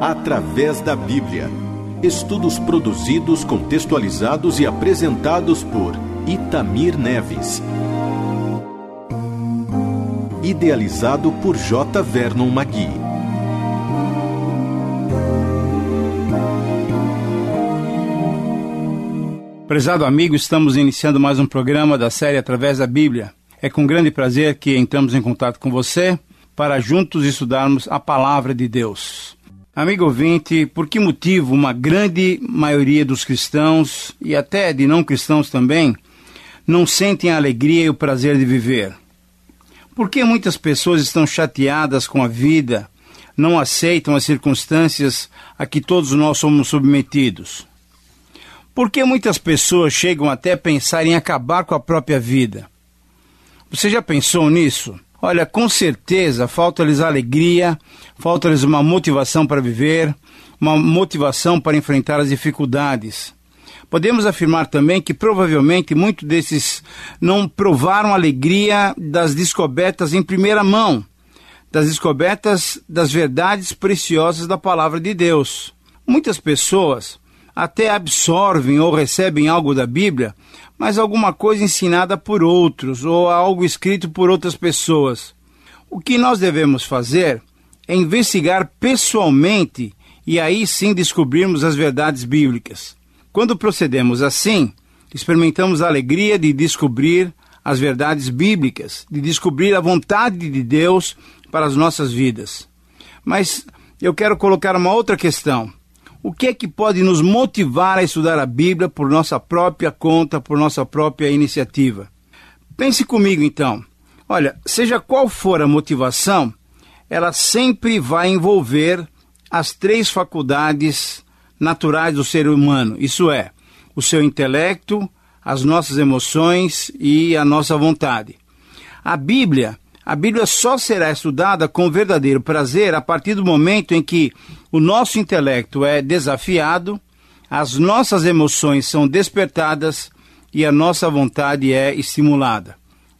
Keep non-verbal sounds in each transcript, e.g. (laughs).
Através da Bíblia. Estudos produzidos, contextualizados e apresentados por Itamir Neves. Idealizado por J. Vernon Magui. Prezado amigo, estamos iniciando mais um programa da série Através da Bíblia. É com grande prazer que entramos em contato com você para juntos estudarmos a palavra de Deus. Amigo ouvinte, por que motivo uma grande maioria dos cristãos e até de não cristãos também não sentem a alegria e o prazer de viver? Por que muitas pessoas estão chateadas com a vida, não aceitam as circunstâncias a que todos nós somos submetidos? Por que muitas pessoas chegam até a pensar em acabar com a própria vida? Você já pensou nisso? Olha, com certeza falta-lhes alegria, falta-lhes uma motivação para viver, uma motivação para enfrentar as dificuldades. Podemos afirmar também que provavelmente muitos desses não provaram alegria das descobertas em primeira mão, das descobertas das verdades preciosas da palavra de Deus. Muitas pessoas até absorvem ou recebem algo da Bíblia, mas alguma coisa ensinada por outros ou algo escrito por outras pessoas. O que nós devemos fazer é investigar pessoalmente e aí sim descobrirmos as verdades bíblicas. Quando procedemos assim, experimentamos a alegria de descobrir as verdades bíblicas, de descobrir a vontade de Deus para as nossas vidas. Mas eu quero colocar uma outra questão. O que é que pode nos motivar a estudar a Bíblia por nossa própria conta, por nossa própria iniciativa? Pense comigo então. Olha, seja qual for a motivação, ela sempre vai envolver as três faculdades naturais do ser humano, isso é, o seu intelecto, as nossas emoções e a nossa vontade. A Bíblia a Bíblia só será estudada com verdadeiro prazer a partir do momento em que o nosso intelecto é desafiado, as nossas emoções são despertadas e a nossa vontade é estimulada.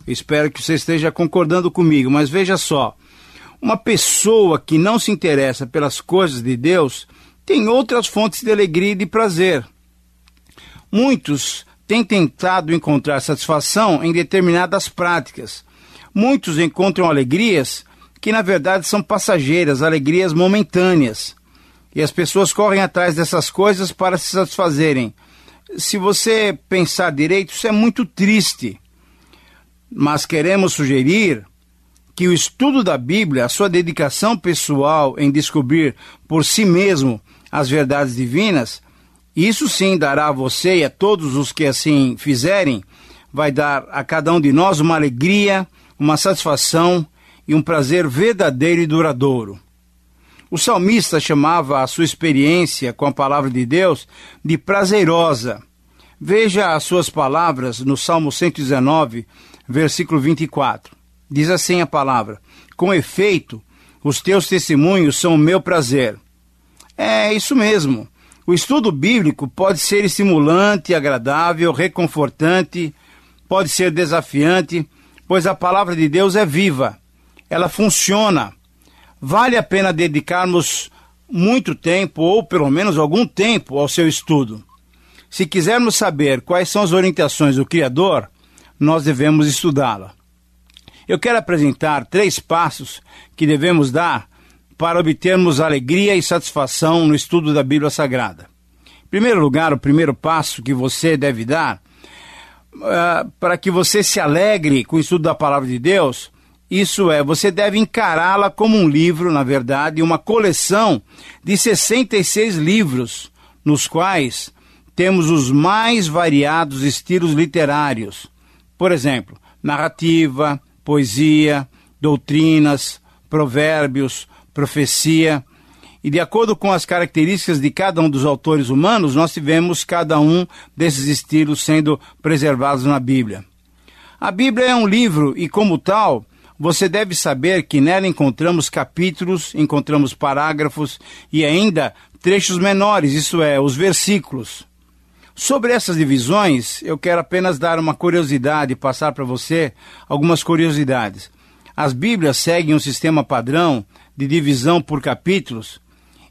Espero que você esteja concordando comigo, mas veja só: uma pessoa que não se interessa pelas coisas de Deus tem outras fontes de alegria e de prazer. Muitos têm tentado encontrar satisfação em determinadas práticas Muitos encontram alegrias que na verdade são passageiras, alegrias momentâneas. E as pessoas correm atrás dessas coisas para se satisfazerem. Se você pensar direito, isso é muito triste. Mas queremos sugerir que o estudo da Bíblia, a sua dedicação pessoal em descobrir por si mesmo as verdades divinas, isso sim dará a você e a todos os que assim fizerem, vai dar a cada um de nós uma alegria uma satisfação e um prazer verdadeiro e duradouro. O salmista chamava a sua experiência com a palavra de Deus de prazerosa. Veja as suas palavras no Salmo 119, versículo 24. Diz assim a palavra: Com efeito, os teus testemunhos são o meu prazer. É isso mesmo. O estudo bíblico pode ser estimulante, agradável, reconfortante, pode ser desafiante, pois a palavra de Deus é viva, ela funciona. Vale a pena dedicarmos muito tempo, ou pelo menos algum tempo, ao seu estudo. Se quisermos saber quais são as orientações do Criador, nós devemos estudá-la. Eu quero apresentar três passos que devemos dar para obtermos alegria e satisfação no estudo da Bíblia Sagrada. Em primeiro lugar, o primeiro passo que você deve dar uh, para que você se alegre com o estudo da palavra de Deus, isso é, você deve encará-la como um livro, na verdade, uma coleção de 66 livros, nos quais temos os mais variados estilos literários. Por exemplo, narrativa, poesia, doutrinas, provérbios, profecia, e de acordo com as características de cada um dos autores humanos, nós tivemos cada um desses estilos sendo preservados na Bíblia. A Bíblia é um livro e, como tal, você deve saber que nela encontramos capítulos, encontramos parágrafos e ainda trechos menores, isso é, os versículos. Sobre essas divisões, eu quero apenas dar uma curiosidade, passar para você algumas curiosidades. As Bíblias seguem um sistema padrão de divisão por capítulos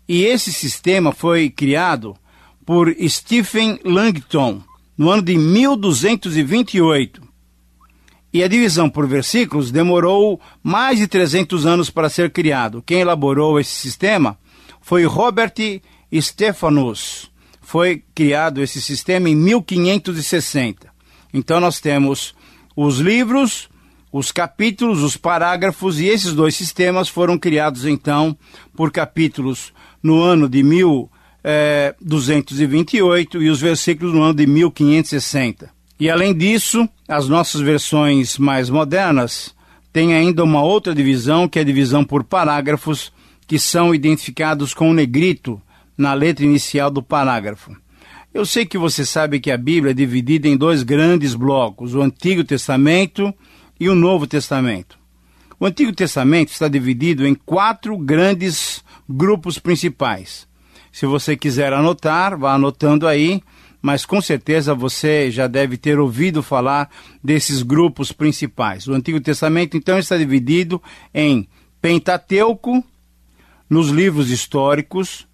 E esse sistema foi criado por Stephen Langton no ano de 1228. E a divisão por versículos demorou mais de 300 anos para ser criado. Quem elaborou esse sistema foi Robert Stephanus. Foi criado esse sistema em 1560. Então nós temos os livros, os capítulos, os parágrafos e esses dois sistemas foram criados então por capítulos no ano de 1228 eh, e os versículos no ano de 1560. E além disso, as nossas versões mais modernas têm ainda uma outra divisão, que é a divisão por parágrafos, que são identificados com o negrito na letra inicial do parágrafo. Eu sei que você sabe que a Bíblia é dividida em dois grandes blocos, o Antigo Testamento e o Novo Testamento. O Antigo Testamento está dividido em quatro grandes grupos principais. Se você quiser anotar, vá anotando aí, mas com certeza você já deve ter ouvido falar desses grupos principais. O Antigo Testamento, então, está dividido em Pentateuco, nos livros históricos,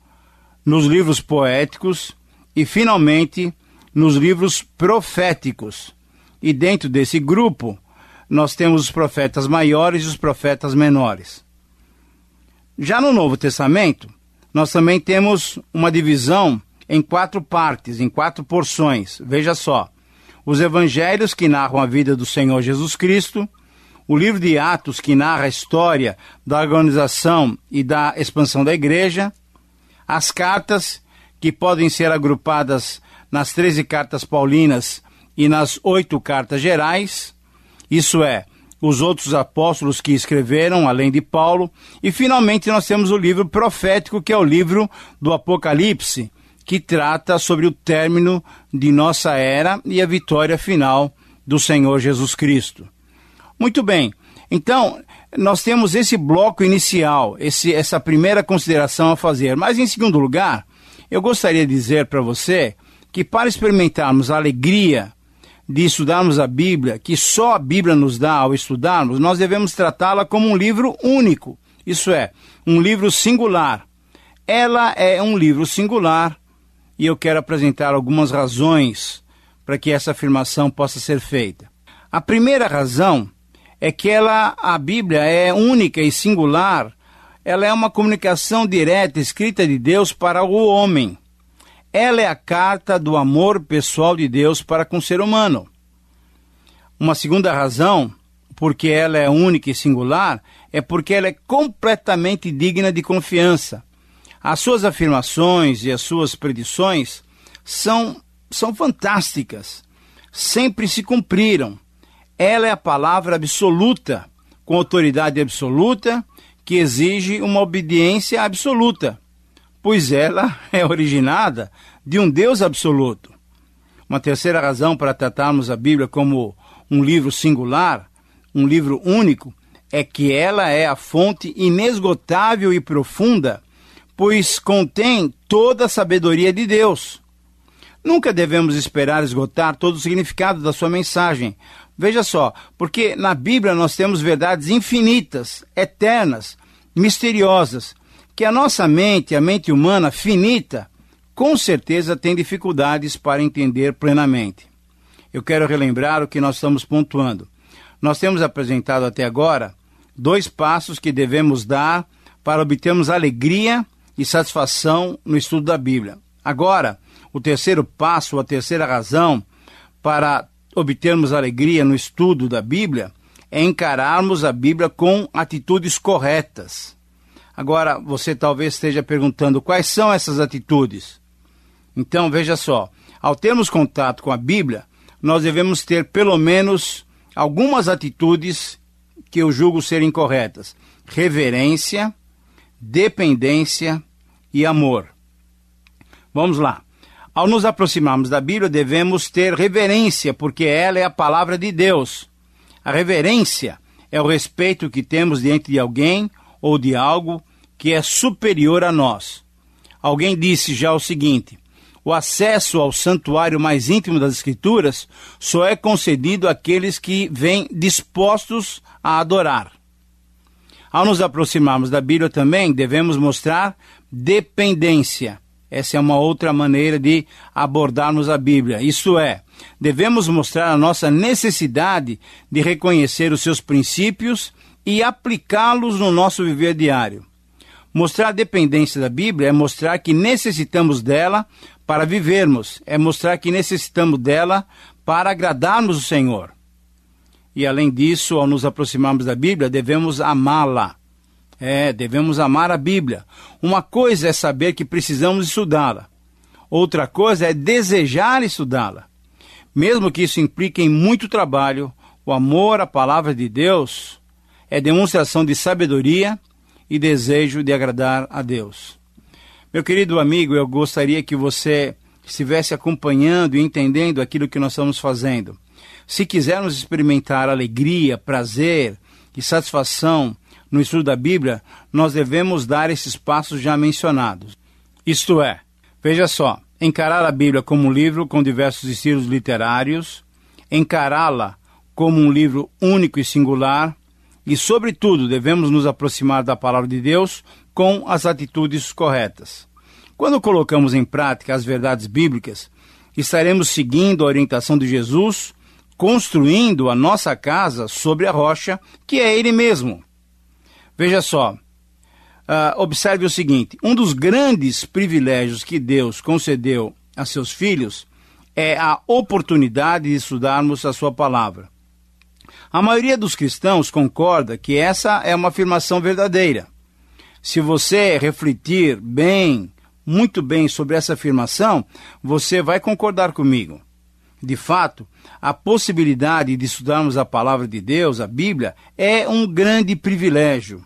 nos livros poéticos e, finalmente, nos livros proféticos. E dentro desse grupo, nós temos os profetas maiores e os profetas menores. Já no Novo Testamento, nós também temos uma divisão em quatro partes, em quatro porções. Veja só: os evangelhos que narram a vida do Senhor Jesus Cristo, o livro de Atos que narra a história da organização e da expansão da igreja, as cartas que podem ser agrupadas nas 13 cartas paulinas e nas oito cartas gerais, isso é, os outros apóstolos que escreveram, além de Paulo, e finalmente nós temos o livro profético, que é o livro do Apocalipse, que trata sobre o término de nossa era e a vitória final do Senhor Jesus Cristo. Muito bem, então nós temos esse bloco inicial, esse, essa primeira consideração a fazer, mas em segundo lugar, eu gostaria de dizer para você que para experimentarmos a alegria de estudarmos a Bíblia, que só a Bíblia nos dá ao estudarmos, nós devemos tratá-la como um livro único, isso é, um livro singular. Ela é um livro singular e eu quero apresentar algumas razões para que essa afirmação possa ser feita. A primeira razão é que ela, a Bíblia é única e singular, ela é uma comunicação direta escrita de Deus para o homem. Ela é a carta do amor pessoal de Deus para com o ser humano. Uma segunda razão, porque ela é única e singular, é porque ela é completamente digna de confiança. As suas afirmações e as suas predições são, são fantásticas, sempre se cumpriram. Ela é a palavra absoluta, com autoridade absoluta, que exige uma obediência absoluta pois ela (laughs) é originada de um Deus absoluto. Uma terceira razão para tratarmos a Bíblia como um livro singular, um livro único, é que ela é a fonte inesgotável e profunda, pois contém toda a sabedoria de Deus. Nunca devemos esperar esgotar todo o significado da sua mensagem. Veja só, porque na Bíblia nós temos verdades infinitas, eternas, misteriosas, que a nossa mente, a mente humana finita, com certeza tem dificuldades para entender plenamente. Eu quero relembrar o que nós estamos pontuando. Nós temos apresentado até agora dois passos que devemos dar para obtermos alegria e satisfação no estudo da Bíblia. Agora, o terceiro passo, a terceira razão para obtermos alegria no estudo da Bíblia é encararmos a Bíblia com atitudes corretas. Agora, você talvez esteja perguntando quais são essas atitudes. Então, veja só: ao termos contato com a Bíblia, nós devemos ter pelo menos algumas atitudes que eu julgo serem corretas: reverência, dependência e amor. Vamos lá. Ao nos aproximarmos da Bíblia, devemos ter reverência, porque ela é a palavra de Deus. A reverência é o respeito que temos diante de alguém ou de algo que é superior a nós. Alguém disse já o seguinte: o acesso ao santuário mais íntimo das Escrituras só é concedido àqueles que vêm dispostos a adorar. Ao nos aproximarmos da Bíblia também devemos mostrar dependência. Essa é uma outra maneira de abordarmos a Bíblia. Isto é, devemos mostrar a nossa necessidade de reconhecer os seus princípios e aplicá-los no nosso viver diário. Mostrar a dependência da Bíblia é mostrar que necessitamos dela para vivermos, é mostrar que necessitamos dela para agradarmos o Senhor. E além disso, ao nos aproximarmos da Bíblia, devemos amá-la. É, devemos amar a Bíblia. Uma coisa é saber que precisamos estudá-la. Outra coisa é desejar estudá-la. Mesmo que isso implique em muito trabalho, o amor à palavra de Deus é demonstração de sabedoria e desejo de agradar a Deus. Meu querido amigo, eu gostaria que você estivesse acompanhando e entendendo aquilo que nós estamos fazendo. Se quisermos experimentar alegria, prazer e satisfação no estudo da Bíblia, nós devemos dar esses passos já mencionados. Isto é, veja só, encarar a Bíblia como um livro com diversos estilos literários, encará-la como um livro único e singular, e, sobretudo, devemos nos aproximar da palavra de Deus com as atitudes corretas. Quando colocamos em prática as verdades bíblicas, estaremos seguindo a orientação de Jesus, construindo a nossa casa sobre a rocha, que é Ele mesmo. Veja só, uh, observe o seguinte: um dos grandes privilégios que Deus concedeu a seus filhos é a oportunidade de estudarmos a Sua palavra. A maioria dos cristãos concorda que essa é uma afirmação verdadeira. Se você refletir bem, muito bem sobre essa afirmação, você vai concordar comigo. De fato, a possibilidade de estudarmos a palavra de Deus, a Bíblia, é um grande privilégio.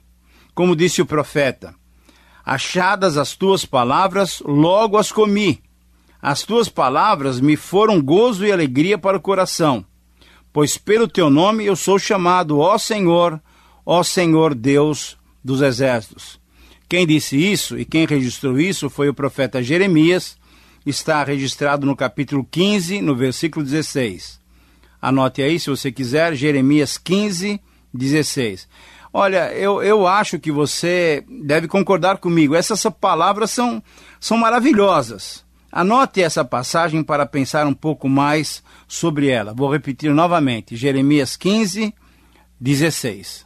Como disse o profeta: Achadas as tuas palavras, logo as comi. As tuas palavras me foram gozo e alegria para o coração pois pelo teu nome eu sou chamado, ó Senhor, ó Senhor Deus dos exércitos. Quem disse isso e quem registrou isso foi o profeta Jeremias, está registrado no capítulo 15, no versículo 16. Anote aí, se você quiser, Jeremias 15, 16. Olha, eu, eu acho que você deve concordar comigo. Essas palavras são, são maravilhosas. Anote essa passagem para pensar um pouco mais sobre ela. Vou repetir novamente: Jeremias 15, 16.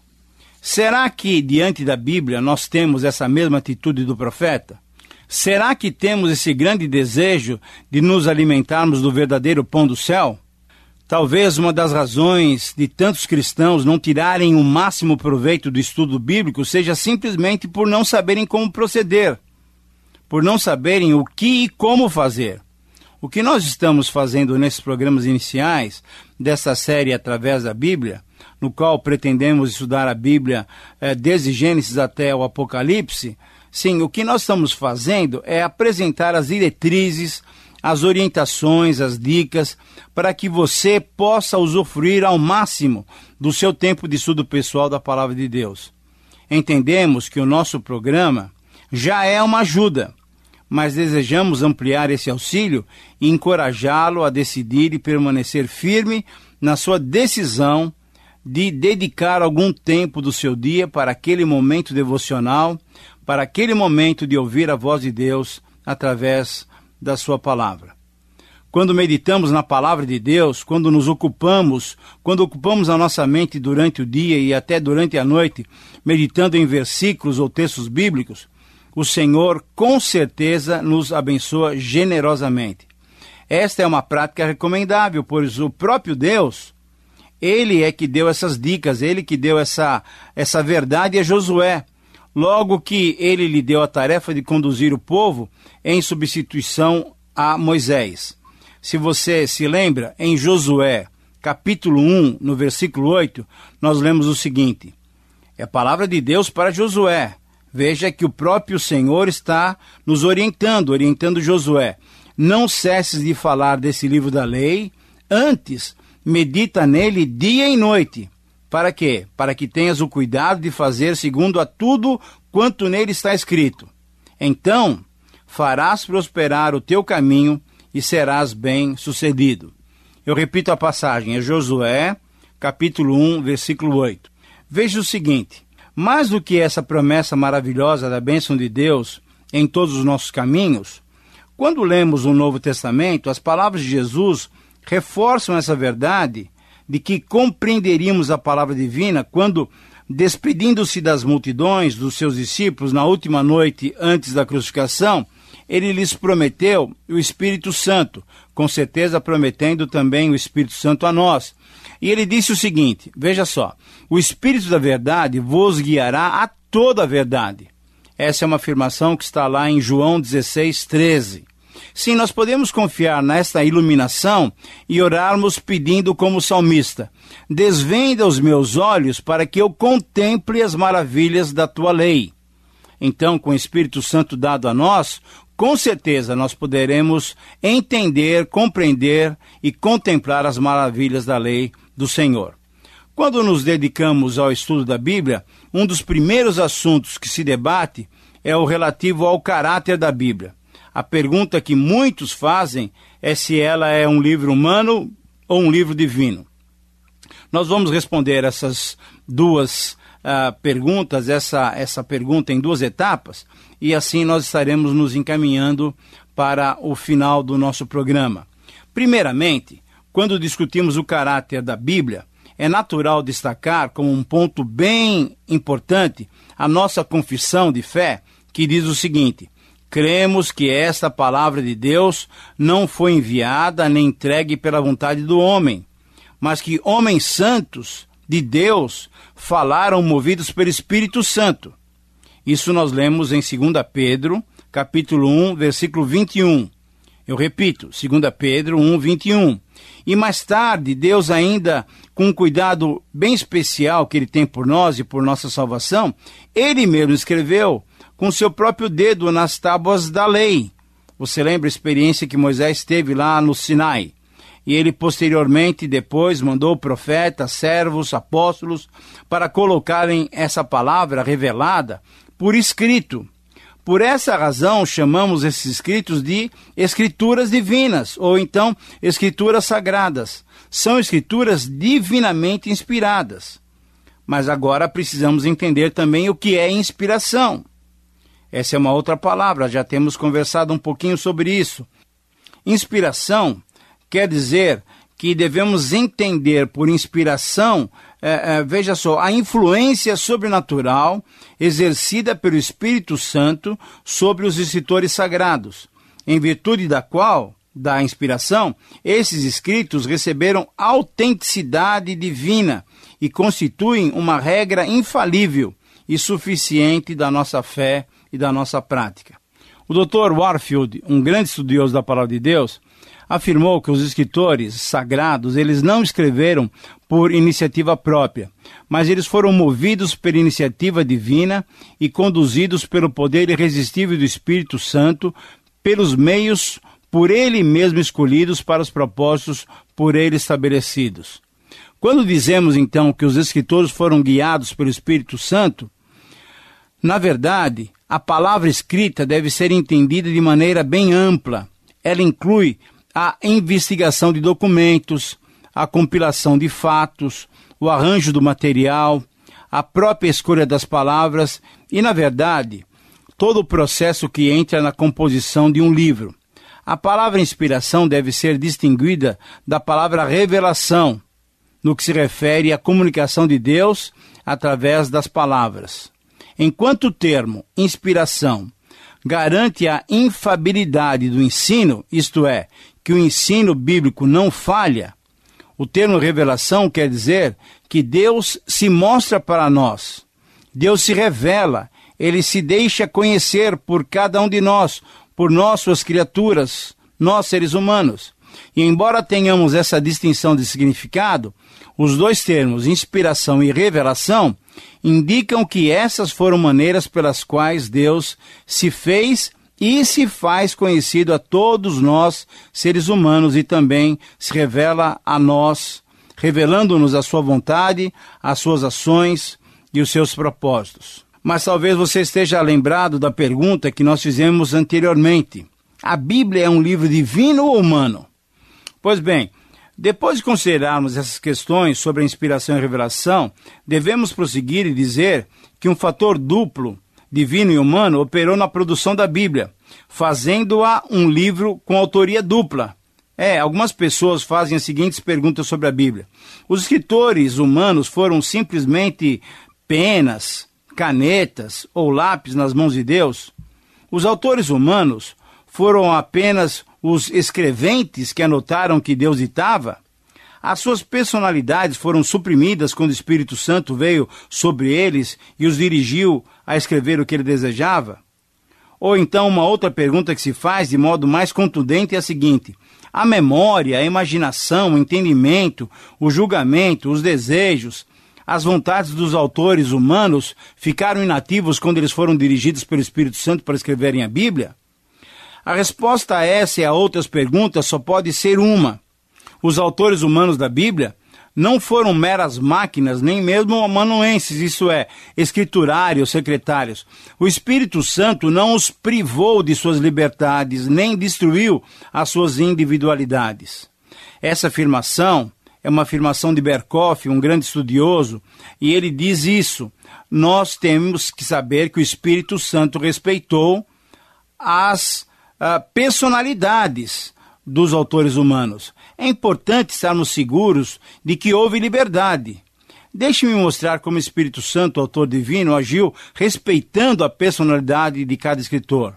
Será que diante da Bíblia nós temos essa mesma atitude do profeta? Será que temos esse grande desejo de nos alimentarmos do verdadeiro pão do céu? Talvez uma das razões de tantos cristãos não tirarem o máximo proveito do estudo bíblico seja simplesmente por não saberem como proceder por não saberem o que e como fazer. O que nós estamos fazendo nesses programas iniciais dessa série através da Bíblia, no qual pretendemos estudar a Bíblia eh, desde Gênesis até o Apocalipse, sim, o que nós estamos fazendo é apresentar as diretrizes, as orientações, as dicas, para que você possa usufruir ao máximo do seu tempo de estudo pessoal da Palavra de Deus. Entendemos que o nosso programa já é uma ajuda, mas desejamos ampliar esse auxílio e encorajá-lo a decidir e permanecer firme na sua decisão de dedicar algum tempo do seu dia para aquele momento devocional, para aquele momento de ouvir a voz de Deus através da sua palavra. Quando meditamos na palavra de Deus, quando nos ocupamos, quando ocupamos a nossa mente durante o dia e até durante a noite, meditando em versículos ou textos bíblicos, o Senhor com certeza nos abençoa generosamente. Esta é uma prática recomendável, pois o próprio Deus, ele é que deu essas dicas, ele que deu essa, essa verdade a Josué. Logo que ele lhe deu a tarefa de conduzir o povo em substituição a Moisés. Se você se lembra, em Josué, capítulo 1, no versículo 8, nós lemos o seguinte: É a palavra de Deus para Josué. Veja que o próprio Senhor está nos orientando, orientando Josué. Não cesses de falar desse livro da lei, antes medita nele dia e noite. Para quê? Para que tenhas o cuidado de fazer segundo a tudo quanto nele está escrito. Então farás prosperar o teu caminho e serás bem sucedido. Eu repito a passagem, é Josué, capítulo 1, versículo 8. Veja o seguinte: Mais do que essa promessa maravilhosa da bênção de Deus em todos os nossos caminhos, quando lemos o Novo Testamento, as palavras de Jesus reforçam essa verdade de que compreenderíamos a palavra divina quando, despedindo-se das multidões, dos seus discípulos, na última noite antes da crucificação, ele lhes prometeu o Espírito Santo, com certeza prometendo também o Espírito Santo a nós. E ele disse o seguinte: veja só, o Espírito da Verdade vos guiará a toda a verdade. Essa é uma afirmação que está lá em João 16, 13. Sim, nós podemos confiar nesta iluminação e orarmos pedindo como salmista: Desvenda os meus olhos para que eu contemple as maravilhas da tua lei. Então, com o Espírito Santo dado a nós, com certeza nós poderemos entender, compreender e contemplar as maravilhas da lei do Senhor. Quando nos dedicamos ao estudo da Bíblia, um dos primeiros assuntos que se debate é o relativo ao caráter da Bíblia. A pergunta que muitos fazem é se ela é um livro humano ou um livro divino. Nós vamos responder essas duas uh, perguntas, essa, essa pergunta em duas etapas, e assim nós estaremos nos encaminhando para o final do nosso programa. Primeiramente, quando discutimos o caráter da Bíblia, é natural destacar como um ponto bem importante a nossa confissão de fé, que diz o seguinte: cremos que esta palavra de Deus não foi enviada nem entregue pela vontade do homem, mas que homens santos de Deus falaram movidos pelo Espírito Santo. Isso nós lemos em 2 Pedro, capítulo 1, versículo 21. Eu repito, 2 Pedro 1, 21. E mais tarde, Deus ainda, com um cuidado bem especial que Ele tem por nós e por nossa salvação, Ele mesmo escreveu com seu próprio dedo nas tábuas da lei. Você lembra a experiência que Moisés teve lá no Sinai? E ele posteriormente, depois, mandou profetas, servos, apóstolos, para colocarem essa palavra revelada por escrito. Por essa razão, chamamos esses escritos de escrituras divinas, ou então escrituras sagradas. São escrituras divinamente inspiradas. Mas agora precisamos entender também o que é inspiração. Essa é uma outra palavra, já temos conversado um pouquinho sobre isso. Inspiração quer dizer que devemos entender por inspiração é, é, veja só, a influência sobrenatural exercida pelo Espírito Santo sobre os escritores sagrados, em virtude da qual, da inspiração, esses escritos receberam autenticidade divina e constituem uma regra infalível e suficiente da nossa fé e da nossa prática. O Dr. Warfield, um grande estudioso da palavra de Deus, afirmou que os escritores sagrados eles não escreveram por iniciativa própria, mas eles foram movidos pela iniciativa divina e conduzidos pelo poder irresistível do Espírito Santo, pelos meios por ele mesmo escolhidos para os propósitos por ele estabelecidos. Quando dizemos então que os escritores foram guiados pelo Espírito Santo, na verdade, a palavra escrita deve ser entendida de maneira bem ampla. Ela inclui a investigação de documentos, a compilação de fatos, o arranjo do material, a própria escolha das palavras e, na verdade, todo o processo que entra na composição de um livro. A palavra inspiração deve ser distinguida da palavra revelação, no que se refere à comunicação de Deus através das palavras. Enquanto o termo inspiração garante a infabilidade do ensino, isto é, que o ensino bíblico não falha, o termo revelação quer dizer que Deus se mostra para nós, Deus se revela, ele se deixa conhecer por cada um de nós, por nós, suas criaturas, nós seres humanos. E embora tenhamos essa distinção de significado, os dois termos, inspiração e revelação, indicam que essas foram maneiras pelas quais Deus se fez e se faz conhecido a todos nós, seres humanos, e também se revela a nós, revelando-nos a sua vontade, as suas ações e os seus propósitos. Mas talvez você esteja lembrado da pergunta que nós fizemos anteriormente: a Bíblia é um livro divino ou humano? Pois bem, depois de considerarmos essas questões sobre a inspiração e revelação, devemos prosseguir e dizer que um fator duplo, divino e humano, operou na produção da Bíblia, fazendo-a um livro com autoria dupla. É, algumas pessoas fazem as seguintes perguntas sobre a Bíblia. Os escritores humanos foram simplesmente penas, canetas ou lápis nas mãos de Deus? Os autores humanos foram apenas os escreventes que anotaram que Deus ditava? As suas personalidades foram suprimidas quando o Espírito Santo veio sobre eles e os dirigiu a escrever o que ele desejava? Ou então, uma outra pergunta que se faz de modo mais contundente é a seguinte: a memória, a imaginação, o entendimento, o julgamento, os desejos, as vontades dos autores humanos ficaram inativos quando eles foram dirigidos pelo Espírito Santo para escreverem a Bíblia? A resposta a essa e a outras perguntas só pode ser uma. Os autores humanos da Bíblia não foram meras máquinas, nem mesmo amanuenses, isso é, escriturários, secretários. O Espírito Santo não os privou de suas liberdades, nem destruiu as suas individualidades. Essa afirmação é uma afirmação de Berkoff, um grande estudioso, e ele diz isso. Nós temos que saber que o Espírito Santo respeitou as uh, personalidades dos autores humanos. É importante estarmos seguros de que houve liberdade. Deixe-me mostrar como o Espírito Santo, autor divino, agiu respeitando a personalidade de cada escritor.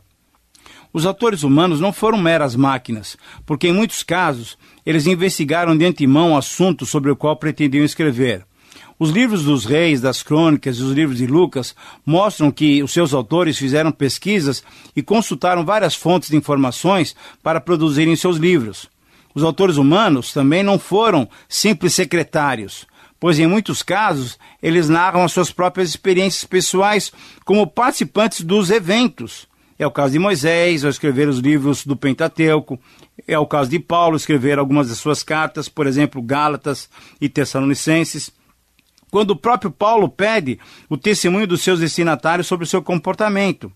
Os autores humanos não foram meras máquinas, porque em muitos casos eles investigaram de antemão o assunto sobre o qual pretendiam escrever. Os livros dos reis, das crônicas e os livros de Lucas mostram que os seus autores fizeram pesquisas e consultaram várias fontes de informações para produzirem seus livros. Os autores humanos também não foram simples secretários, pois em muitos casos eles narram as suas próprias experiências pessoais como participantes dos eventos. É o caso de Moisés, ao escrever os livros do Pentateuco. É o caso de Paulo, escrever algumas das suas cartas, por exemplo, Gálatas e Tessalonicenses quando o próprio Paulo pede o testemunho dos seus destinatários sobre o seu comportamento.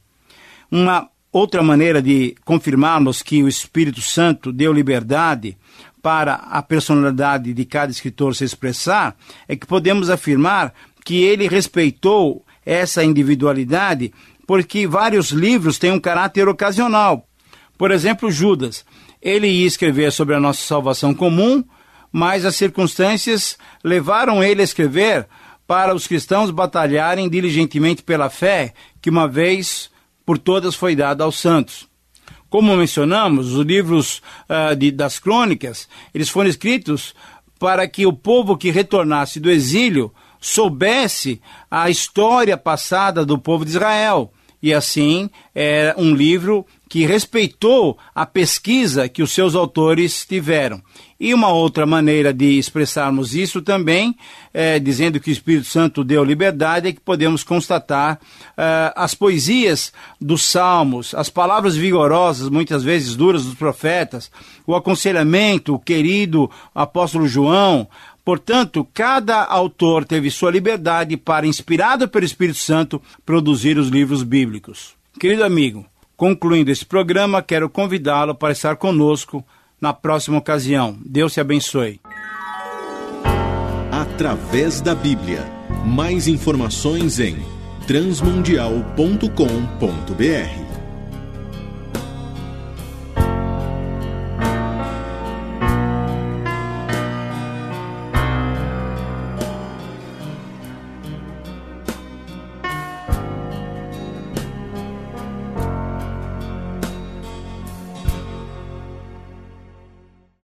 Uma outra maneira de confirmarmos que o Espírito Santo deu liberdade para a personalidade de cada escritor se expressar é que podemos afirmar que ele respeitou essa individualidade porque vários livros têm um caráter ocasional. Por exemplo, Judas. Ele ia escrever sobre a nossa salvação comum, mas as circunstâncias levaram ele a escrever para os cristãos batalharem diligentemente pela fé que uma vez por todas foi dada aos santos. Como mencionamos, os livros uh, de, das crônicas, eles foram escritos para que o povo que retornasse do exílio soubesse a história passada do povo de Israel. E assim, é um livro que respeitou a pesquisa que os seus autores tiveram. E uma outra maneira de expressarmos isso também, é, dizendo que o Espírito Santo deu liberdade, é que podemos constatar é, as poesias dos salmos, as palavras vigorosas, muitas vezes duras, dos profetas, o aconselhamento, o querido apóstolo João. Portanto, cada autor teve sua liberdade para, inspirado pelo Espírito Santo, produzir os livros bíblicos. Querido amigo, concluindo esse programa, quero convidá-lo para estar conosco na próxima ocasião. Deus te abençoe. Através da Bíblia. Mais informações em transmundial.com.br.